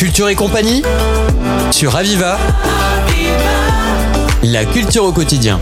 Culture et compagnie sur Aviva. La culture au quotidien.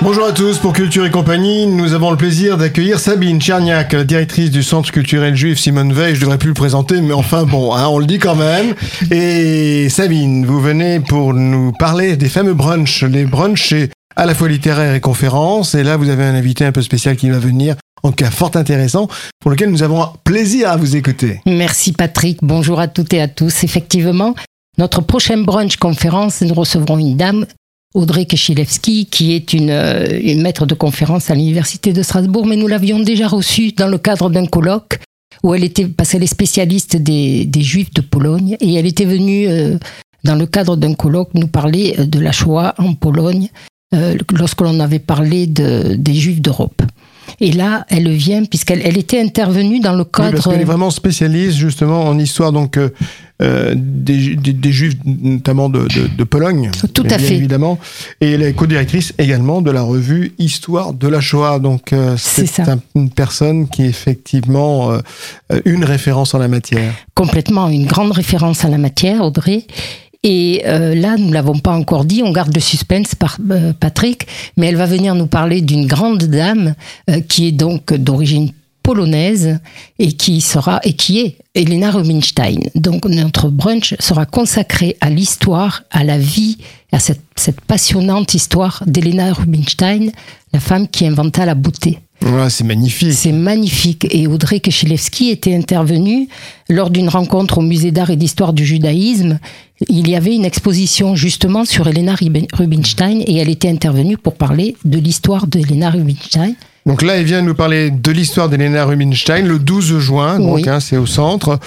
Bonjour à tous, pour Culture et compagnie, nous avons le plaisir d'accueillir Sabine Tcherniak, la directrice du Centre culturel juif Simone Veil. Je devrais plus le présenter, mais enfin bon, hein, on le dit quand même. Et Sabine, vous venez pour nous parler des fameux brunchs. Les brunchs, à la fois littéraire et conférence. Et là, vous avez un invité un peu spécial qui va venir, en cas fort intéressant, pour lequel nous avons plaisir à vous écouter. Merci Patrick, bonjour à toutes et à tous. Effectivement, notre prochaine brunch conférence, nous recevrons une dame Audrey Kechilevski, qui est une, euh, une, maître de conférence à l'Université de Strasbourg, mais nous l'avions déjà reçue dans le cadre d'un colloque où elle était, parce qu'elle est spécialiste des, Juifs de Pologne, et elle était venue euh, dans le cadre d'un colloque nous parler de la Shoah en Pologne, euh, lorsque l'on avait parlé de, des Juifs d'Europe. Et là, elle vient, puisqu'elle elle était intervenue dans le cadre. Oui, parce qu'elle est vraiment spécialiste, justement, en histoire donc, euh, euh des, des, des, Juifs, notamment de, de, de Pologne. Tout à fait. Évidemment. Et elle est co-directrice également de la revue Histoire de la Shoah. Donc, euh, c'est un, une personne qui est effectivement euh, une référence en la matière. Complètement, une grande référence en la matière, Audrey. Et euh, là, nous ne l'avons pas encore dit, on garde le suspense par euh, Patrick, mais elle va venir nous parler d'une grande dame euh, qui est donc d'origine polonaise et qui sera et qui est Elena Rubinstein. Donc notre brunch sera consacré à l'histoire, à la vie, à cette, cette passionnante histoire d'Elena Rubinstein, la femme qui inventa la beauté. C'est magnifique. C'est magnifique. Et Audrey Kechilevski était intervenue lors d'une rencontre au musée d'art et d'histoire du judaïsme. Il y avait une exposition justement sur Elena Rubinstein et elle était intervenue pour parler de l'histoire d'Elena Rubinstein. Donc là, il vient nous parler de l'histoire d'Elena Rubinstein le 12 juin, donc Oui. hein, c'est au centre,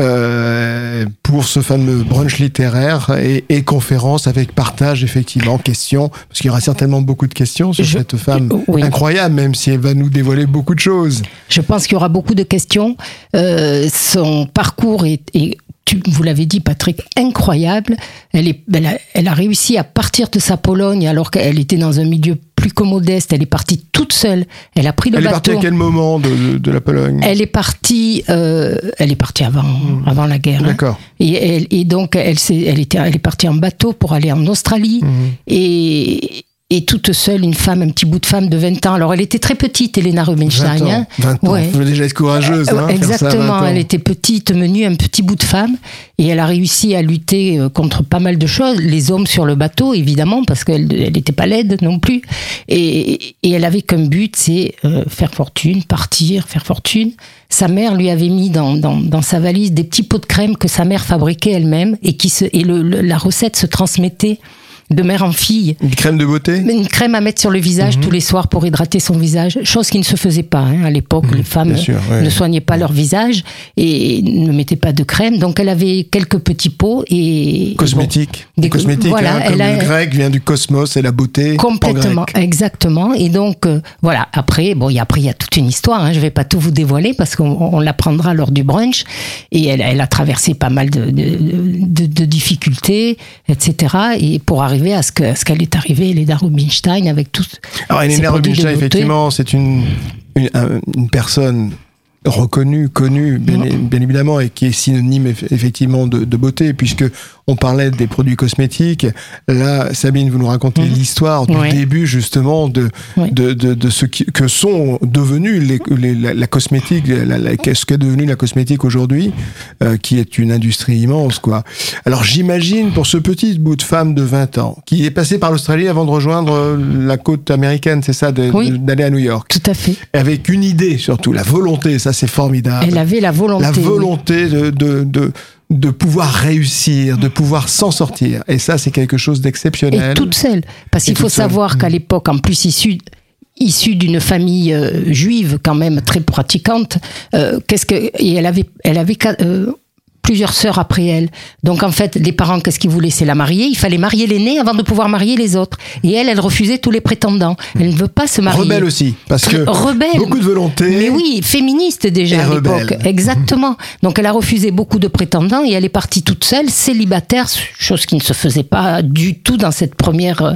euh, pour ce fameux brunch littéraire et, et conférence avec partage, effectivement, questions, parce qu'il y aura certainement beaucoup de questions sur Je- cette femme oui. incroyable, même si elle va nous dévoiler beaucoup de choses. Je pense qu'il y aura beaucoup de questions. Euh, son parcours est, est tu, vous l'avez dit, Patrick, incroyable. Elle, est, elle, a, elle a réussi à partir de sa Pologne alors qu'elle était dans un milieu plus que modeste. Elle est partie toute seule. Elle a pris le elle est bateau. partie à quel moment de, de, la Pologne? Elle est partie, euh, elle est partie avant, avant la guerre. hein. D'accord. Et, elle, et donc, elle, s'est- elle, était, elle est partie en bateau pour aller en Australie. Mhm. Et, et toute seule, une femme, un petit bout de femme de 20 ans. Alors, elle était très petite, Elena 20 Rubinstein. ans. hein. 20 ans. Ouais. Faut déjà être courageuse. Euh, hein, ça 20 Exactement, ans. elle était petite, menue, un petit bout de femme, et elle a réussi à lutter euh, contre pas mal de choses. Les hommes sur le bateau, évidemment, parce qu'elle n'était pas laide non plus. Et, et elle avait comme but, c'est euh, faire fortune, partir, faire fortune. Sa mère lui avait mis dans, dans, dans sa valise des petits pots de crème que sa mère fabriquait elle-même, et, qui se, et le, le- la recette se transmettait de mère en fille. Une crème de beauté Une crème à mettre sur le visage Mhm. tous les soirs pour hydrater son visage, chose qui ne se faisait pas hein, à l'époque. les femmes bien sûr, ouais. ne soignaient pas leur visage et ne mettaient pas de crème. Donc elle avait quelques petits pots et Cosmétique. Des- Cosmétique, voilà, hein, comme a- le grec vient du cosmos et la beauté. Complètement, exactement. Et donc euh, voilà. Après, bon, et après il y a toute une histoire. Hein, je vais pas tout vous dévoiler parce qu'on on l'apprendra lors du brunch. Et elle, elle a traversé pas mal de, de, de- de difficultés, etc. Et pour arriver à ce que à ce qu'elle est arrivée, Leda Rubinstein avec tout. Alors, Elena Rubinstein, effectivement, c'est une, une, un- une personne reconnue, connue, bien, Mm. bien évidemment, et qui est synonyme eff- effectivement de, de beauté, puisque on parlait des produits cosmétiques. Là, Sabine, vous nous racontez l'histoire du. Ouais. début justement de, Ouais. de, de, de ce qui, que sont devenus les, les- la, la cosmétique, la, la- ce qu'est devenu la cosmétique aujourd'hui, euh, qui est une industrie immense, quoi. Alors j'imagine pour ce petit bout de femme de 20 ans, qui est passé par l'Australie avant de rejoindre euh, la côte américaine, c'est ça, Oui. d'aller à New York, Tout à fait. avec une idée surtout, la volonté, ça c'est formidable. Elle avait la volonté. la oui. volonté de, de, de, de pouvoir réussir, de pouvoir s'en sortir. Et ça, c'est quelque chose d'exceptionnel. Et toute seule. Parce qu'il faut seule. savoir qu'à l'époque, en plus issue issue d'une famille euh, juive quand même très pratiquante, euh, qu'est-ce que et elle avait elle avait euh, plusieurs sœurs après elle. Donc en fait, les parents, qu'est-ce qu'ils voulaient? C'est la marier. Il fallait marier l'aînée avant de pouvoir marier les autres. Et elle, elle refusait tous les prétendants. Elle ne veut pas se marier. Rebelle aussi, parce que Rebelle. beaucoup de volonté. Mais oui, féministe déjà à l'époque. Exactement. Donc elle a refusé beaucoup de prétendants et elle est partie toute seule, célibataire, chose qui ne se faisait pas du tout dans cette première, euh,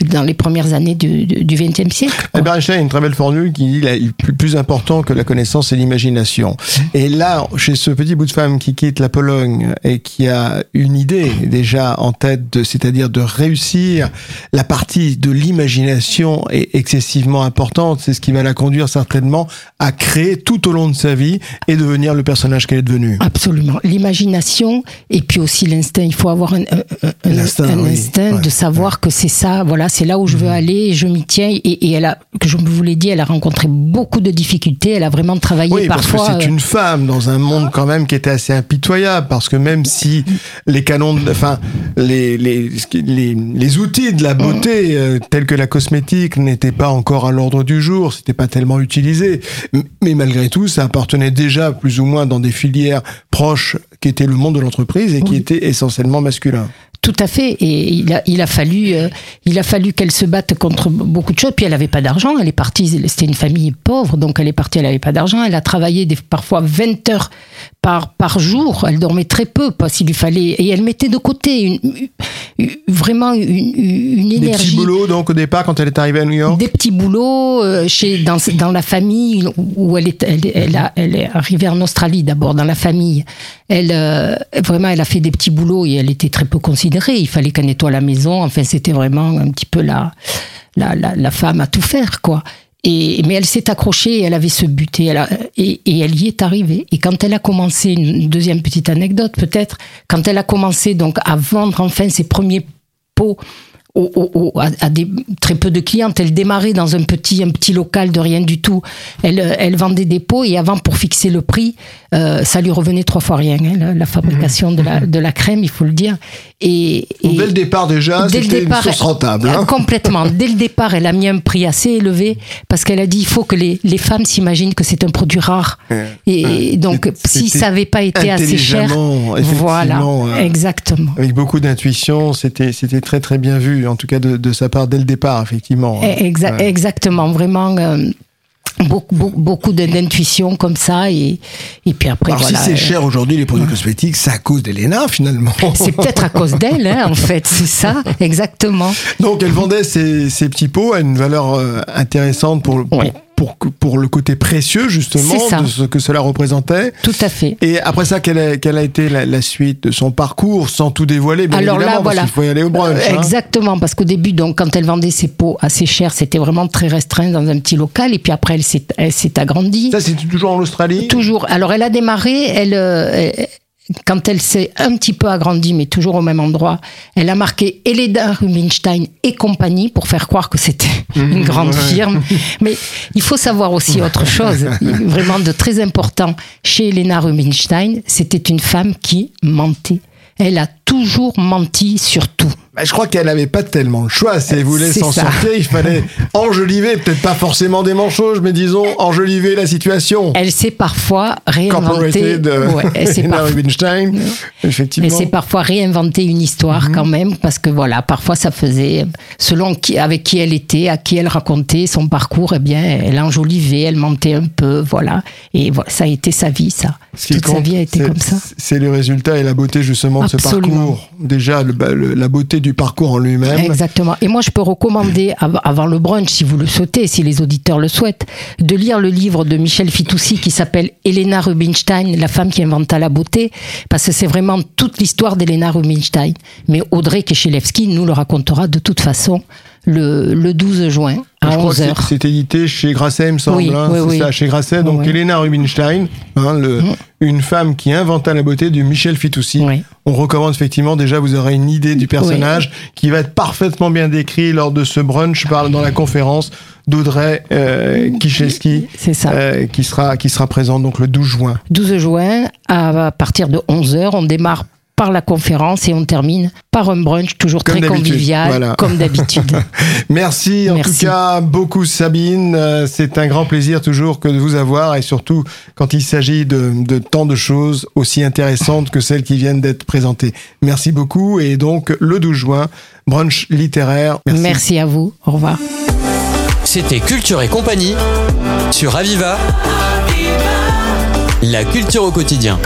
dans les premières années du XXe siècle. quoi. Albert Einstein a une très belle formule qui dit plus, plus important que la connaissance, c'est l'imagination. Et là, chez ce petit bout de femme qui quitte la Pologne et qui a une idée déjà en tête, de- c'est-à-dire de réussir, la partie de l'imagination est excessivement importante. C'est ce qui va la conduire certainement à créer tout au long de sa vie et devenir le personnage qu'elle est devenue. Absolument. L'imagination et puis aussi l'instinct. Il faut avoir un, un- un- un L'instinct, un oui. instinct Ouais. de savoir que c'est ça, voilà, c'est là où je veux aller et je m'y tiens. Et, et elle a, que je vous l'ai dit, elle a rencontré beaucoup de difficultés. Elle a vraiment travaillé Oui, parce parfois. que c'est euh, une femme dans un monde quand même qui était assez impitoyable, parce que même si les canons, enfin les les les, les outils de la beauté euh, tels que la cosmétique n'étaient pas encore à l'ordre du jour, c'était pas tellement utilisé, mais malgré tout, ça appartenait déjà plus ou moins dans des filières proches qui étaient le monde de l'entreprise et qui Oui. étaient essentiellement masculins. Tout à fait. Et il a, il a fallu, euh, il a fallu qu'elle se batte contre beaucoup de choses. Puis elle n'avait pas d'argent. Elle est partie. C'était une famille pauvre, donc elle est partie. Elle n'avait pas d'argent. Elle a travaillé parfois 20 heures par jour. Elle dormait très peu parce qu'il lui fallait. Et elle mettait de côté une- vraiment une, une Des énergie. petits boulots donc au départ quand elle est arrivée à New York? Des petits boulots euh, chez dans, dans la famille où elle est elle, elle, a- elle est arrivée en Australie d'abord dans la famille. Elle euh, vraiment elle a fait des petits boulots et elle était très peu considérée. Il fallait qu'elle nettoie la maison. Enfin c'était vraiment un petit peu la la, la, la femme à tout faire quoi. Et, mais elle s'est accrochée, et elle avait ce but et elle, a- et, et elle y est arrivée. Et quand elle a commencé, une deuxième petite anecdote peut-être, quand elle a commencé donc à vendre enfin ses premiers pots au- au- au- à, à des, très peu de clientes. Elle démarrait dans un petit, un petit local de rien du tout. Elle, euh, elle vendait des pots et avant, pour fixer le prix, euh, ça lui revenait trois fois rien, hein, la, la fabrication de, la, de la crème, il faut le dire. Et, et- dès le départ déjà, c'était une source rentable. euh, hein. Complètement. Dès le départ, elle a mis un prix assez élevé parce qu'elle a dit il faut que les, les femmes s'imaginent que c'est un produit rare. Et donc, si ça n'avait pas été assez cher, voilà, euh, exactement. Avec beaucoup d'intuition, c'était très très bien vu, en tout cas de, de sa part dès le départ, effectivement. Eh, exa- Ouais. Exactement, vraiment. euh, Beaucoup, beaucoup, d'intuition comme ça et, et puis après Alors voilà si c'est euh, cher aujourd'hui les produits cosmétiques, c'est à cause d'Elena finalement. c'est peut-être à cause d'elle hein, en fait c'est ça exactement Donc elle vendait ces, ces petits pots à une valeur euh, intéressante pour, pour, Ouais. Pour, pour le côté précieux justement de ce que cela représentait. tout à fait Et après ça, quelle a, quelle a été la, la suite de son parcours sans tout dévoiler bien Alors là, voilà. parce qu'il faut y aller au brunch. Euh, hein. Exactement, parce qu'au début, donc, quand elle vendait ses pots assez chers, c'était vraiment très restreint dans un petit local. Et puis après, elle s'est, elle s'est agrandie. Ça, c'était toujours en Australie? Toujours. Alors, elle a démarré, elle, euh, elle- quand elle s'est un petit peu agrandie, mais toujours au même endroit, elle a marqué Elena Rubinstein et compagnie pour faire croire que c'était une grande ouais. firme. Mais il faut savoir aussi autre chose, vraiment de très important chez Elena Rubinstein, c'était une femme qui mentait. Elle a toujours menti sur tout. Bah, je crois qu'elle n'avait pas tellement le choix. Si elle voulait s'en sortir, il fallait enjoliver, peut-être pas forcément des manchots, mais disons enjoliver la situation. Elle s'est parfois réinventé. Corporated, Ouais, elle s'est parfois- Rubinstein, effectivement. Elle s'est parfois réinventé une histoire quand même, parce que voilà, parfois ça faisait, selon qui, avec qui elle était, à qui elle racontait son parcours, eh bien, elle enjolivait, elle mentait un peu, voilà. Et voilà, ça a été sa vie, ça. Ce Toute sa vie a été comme ça. C'est le résultat et la beauté justement ce parcours. Déjà, le- bah, le- la beauté du parcours en lui-même. Exactement. Et moi, je peux recommander, av- avant le brunch, si vous le souhaitez, si les auditeurs le souhaitent, de lire le livre de Michel Fitoussi qui s'appelle Elena Rubinstein, la femme qui inventa la beauté, parce que c'est vraiment toute l'histoire d'Elena Rubinstein. Mais Audrey Keselowski nous le racontera de toute façon le, le 12 juin à Je crois que 11h. c'est- édité chez Grasset, il me semble. Oui, hein, oui, c'est oui. ça, chez Grasset. Donc. Elena Rubinstein, hein, le- une femme qui inventa la beauté du Michel Fitoussi. Oui. On recommande effectivement, déjà, vous aurez une idée du personnage qui va être parfaitement bien décrit lors de ce brunch par, dans la conférence d'Audrey euh, Kicheski, C'est ça. euh, qui, sera, qui sera présente donc le 12 juin. 12 juin, à partir de 11h, on démarre par la conférence et on termine par un brunch toujours Comme très convivial, voilà. comme d'habitude. Merci en Merci. tout cas beaucoup Sabine. Euh, C'est un grand plaisir toujours que de vous avoir et surtout quand il s'agit de, de tant de choses aussi intéressantes que celles qui viennent d'être présentées. Merci beaucoup et donc le 12 juin, brunch littéraire. Merci. Merci à vous. Au revoir. C'était Culture et compagnie sur Aviva. La culture au quotidien.